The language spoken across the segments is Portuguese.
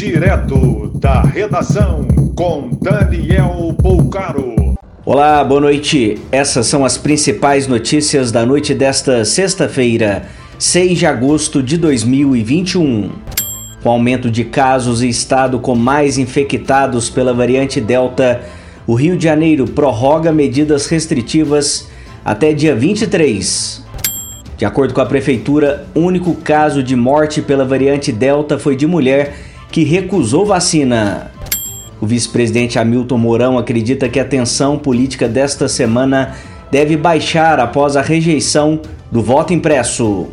Direto da redação com Daniel Poucaro. Olá, boa noite. Essas são as principais notícias da noite desta sexta-feira, 6 de agosto de 2021. Com aumento de casos e estado com mais infectados pela variante Delta, o Rio de Janeiro prorroga medidas restritivas até dia 23. De acordo com a prefeitura, único caso de morte pela variante Delta foi de mulher que recusou vacina. O vice-presidente Hamilton Mourão acredita que a tensão política desta semana deve baixar após a rejeição do voto impresso.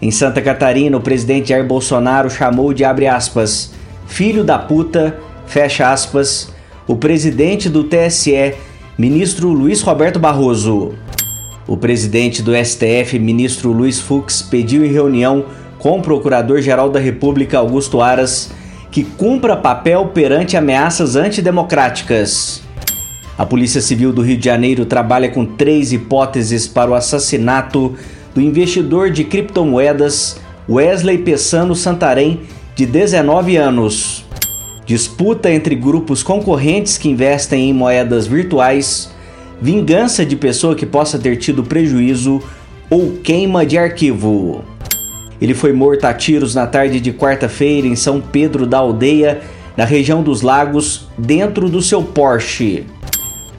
Em Santa Catarina, o presidente Jair Bolsonaro chamou de aspas, filho da puta, fecha aspas, o presidente do TSE, ministro Luiz Roberto Barroso. O presidente do STF, ministro Luiz Fux, pediu em reunião com o Procurador-Geral da República, Augusto Aras, que cumpra papel perante ameaças antidemocráticas. A Polícia Civil do Rio de Janeiro trabalha com três hipóteses para o assassinato do investidor de criptomoedas Wesley Pessano Santarém, de 19 anos. Disputa entre grupos concorrentes que investem em moedas virtuais vingança de pessoa que possa ter tido prejuízo ou queima de arquivo. Ele foi morto a tiros na tarde de quarta-feira em São Pedro da Aldeia, na região dos Lagos, dentro do seu Porsche.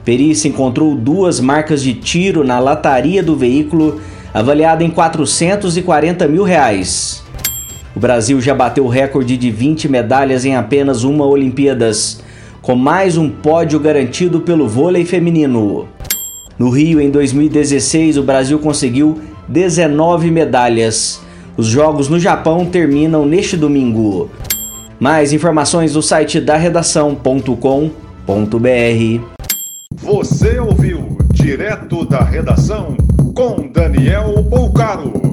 Perícia encontrou duas marcas de tiro na lataria do veículo, avaliada em 440 mil reais. O Brasil já bateu o recorde de 20 medalhas em apenas uma Olimpíadas com mais um pódio garantido pelo vôlei feminino. No Rio, em 2016, o Brasil conseguiu 19 medalhas. Os Jogos no Japão terminam neste domingo. Mais informações no site da redação.com.br. Você ouviu direto da redação com Daniel Bolcaro.